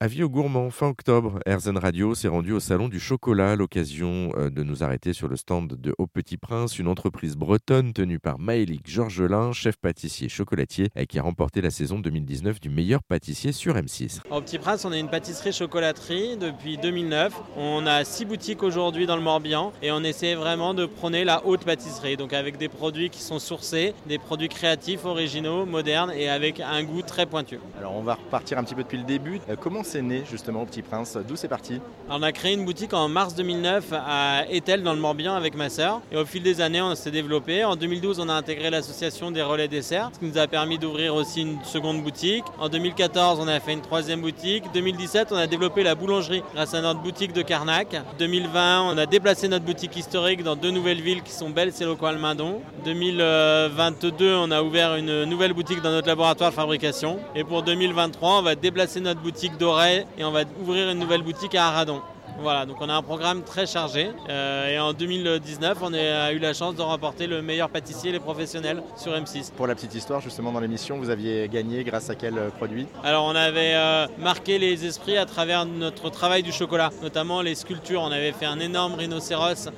Avis aux gourmands, fin octobre, RZN Radio s'est rendu au Salon du Chocolat, l'occasion euh, de nous arrêter sur le stand de Au Petit Prince, une entreprise bretonne tenue par Maëlic Georgelin, chef pâtissier chocolatier, et qui a remporté la saison 2019 du meilleur pâtissier sur M6. Au Petit Prince, on est une pâtisserie chocolaterie depuis 2009. On a six boutiques aujourd'hui dans le Morbihan et on essaie vraiment de prôner la haute pâtisserie, donc avec des produits qui sont sourcés, des produits créatifs, originaux, modernes et avec un goût très pointu. Alors on va repartir un petit peu depuis le début. Euh, comment c'est né justement au Petit Prince D'où c'est parti? On a créé une boutique en mars 2009 à Etel dans le Morbihan avec ma sœur. Et au fil des années, on s'est développé. En 2012, on a intégré l'association des relais desserts, ce qui nous a permis d'ouvrir aussi une seconde boutique. En 2014, on a fait une troisième boutique. 2017, on a développé la boulangerie grâce à notre boutique de Carnac. 2020, on a déplacé notre boutique historique dans deux nouvelles villes qui sont Belle, et Almindon. 2022, on a ouvert une nouvelle boutique dans notre laboratoire de fabrication. Et pour 2023, on va déplacer notre boutique et on va ouvrir une nouvelle boutique à Aradon. Voilà, donc on a un programme très chargé. Euh, et en 2019, on a eu la chance de remporter le meilleur pâtissier les professionnels sur M6. Pour la petite histoire, justement, dans l'émission, vous aviez gagné grâce à quel euh, produit? Alors, on avait euh, marqué les esprits à travers notre travail du chocolat, notamment les sculptures. On avait fait un énorme rhinocéros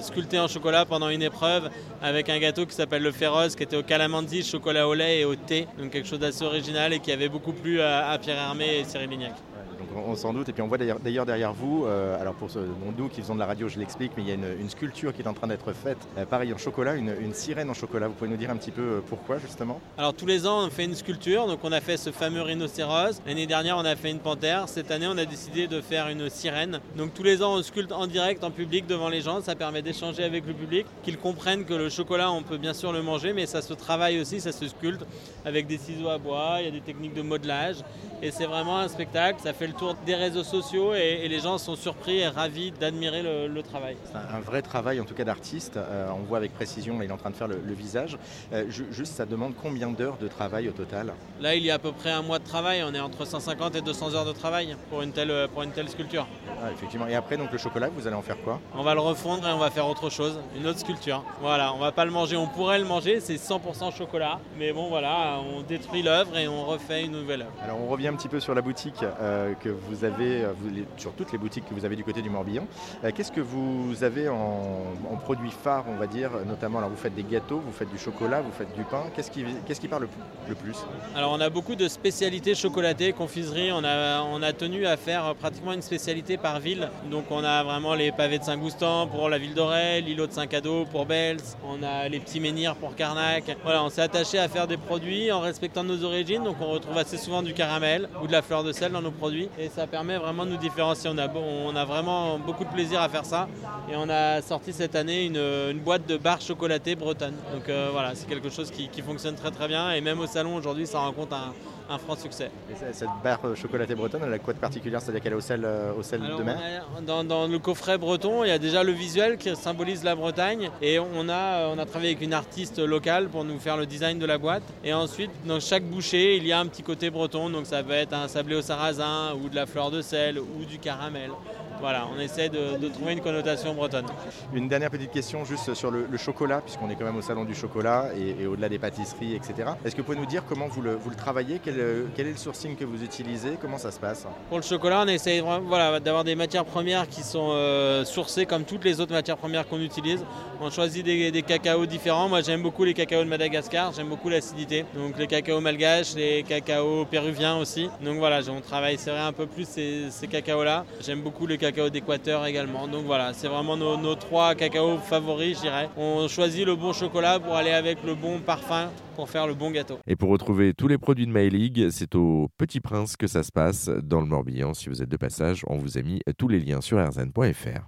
sculpté en chocolat pendant une épreuve avec un gâteau qui s'appelle le Féroce, qui était au calamansi, chocolat au lait et au thé. Donc quelque chose d'assez original et qui avait beaucoup plu à, Pierre Hermé et Cyril on, s'en doute. Et puis on voit d'ailleurs derrière vous, euh, alors pour ceux, nous qui faisons de la radio, je l'explique, mais il y a une, sculpture qui est en train d'être faite, pareil en chocolat, une, sirène en chocolat. Vous pouvez nous dire un petit peu euh, pourquoi justement? Alors tous les ans, on fait une sculpture. Donc on a fait ce fameux rhinocéros. L'année dernière, on a fait une panthère. Cette année, on a décidé de faire une sirène. Donc tous les ans, on sculpte en direct, en public, devant les gens. Ça permet d'échanger avec le public, qu'ils comprennent que le chocolat, on peut bien sûr le manger, mais ça se travaille aussi, ça se sculpte avec des ciseaux à bois. Il y a des techniques de modelage. Et c'est vraiment un spectacle. Ça fait le tour des réseaux sociaux et, les gens sont surpris et ravis d'admirer le, travail. C'est un, vrai travail en tout cas d'artiste. Euh, on voit avec précision, là il est en train de faire le, visage. Euh, juste, ça demande combien d'heures de travail au total? Là, il y a à peu près un mois de travail. On est entre 150 et 200 heures de travail pour une telle, pour une telle sculpture. Ah, effectivement. Et après, donc le chocolat, vous allez en faire quoi? On va le refondre et on va faire autre chose, une autre sculpture. Voilà, on va pas le manger. On pourrait le manger, c'est 100% chocolat. Mais bon, voilà, on détruit l'œuvre et on refait une nouvelle œuvre. Alors, on revient un petit peu sur la boutique euh, que vous avez, euh, sur toutes les boutiques que vous avez du côté du Morbihan. Euh, qu'est-ce que vous avez en, produits phares, on va dire, notamment Alors vous faites des gâteaux, vous faites du chocolat, vous faites du pain. Qu'est-ce qui, qu'est-ce qui parle le, plus? Alors on a beaucoup de spécialités chocolatées, confiseries. On a, on a tenu à faire pratiquement une spécialité par ville. Donc on a vraiment les pavés de Saint-Goustan pour la ville d'Auray, l'îlot de Saint-Cado pour Bels, on a les petits menhirs pour Carnac. Voilà, on s'est attaché à faire des produits en respectant nos origines. Donc on retrouve assez souvent du caramel ou de la fleur de sel dans nos produits. Et ça permet vraiment de nous différencier. On a, vraiment beaucoup de plaisir à faire ça. Et on a sorti cette année une, boîte de barres chocolatées bretonnes. Donc euh, voilà, c'est quelque chose qui, fonctionne très très bien. Et même au salon aujourd'hui, ça rencontre un, un franc succès. Et cette barre chocolatée bretonne, elle a quoi de particulier C'est-à-dire qu'elle est au sel, euh, au sel de mer? dans, le coffret breton, il y a déjà le visuel qui symbolise la Bretagne. Et on a, on a travaillé avec une artiste locale pour nous faire le design de la boîte. Et ensuite, dans chaque bouchée, il y a un petit côté breton. Donc ça peut être un sablé au sarrasin ou de la fleur de sel ou du caramel. Voilà, on essaie de, trouver une connotation bretonne. Une dernière petite question juste sur le, chocolat, puisqu'on est quand même au salon du chocolat et, au-delà des pâtisseries, etc. Est-ce que vous pouvez nous dire comment vous le, travaillez? Quel, est le sourcing que vous utilisez? Comment ça se passe? Pour le chocolat, on essaie voilà, d'avoir des matières premières qui sont euh, sourcées comme toutes les autres matières premières qu'on utilise. On choisit des, des cacaos différents. Moi, j'aime beaucoup les cacaos de Madagascar, j'aime beaucoup l'acidité. Donc les cacaos malgaches, les cacaos péruviens aussi. Donc voilà, on travaille, c'est vrai, un peu plus ces, ces cacaos-là. J'aime beaucoup les cacao d'Équateur également. Donc voilà, c'est vraiment nos, trois cacao favoris, je dirais. On choisit le bon chocolat pour aller avec le bon parfum Et pour retrouver tous les produits de My League, c'est au Petit Prince que ça se passe dans le Morbihan. Si vous êtes de passage, on vous a mis tous les liens sur rzn.fr.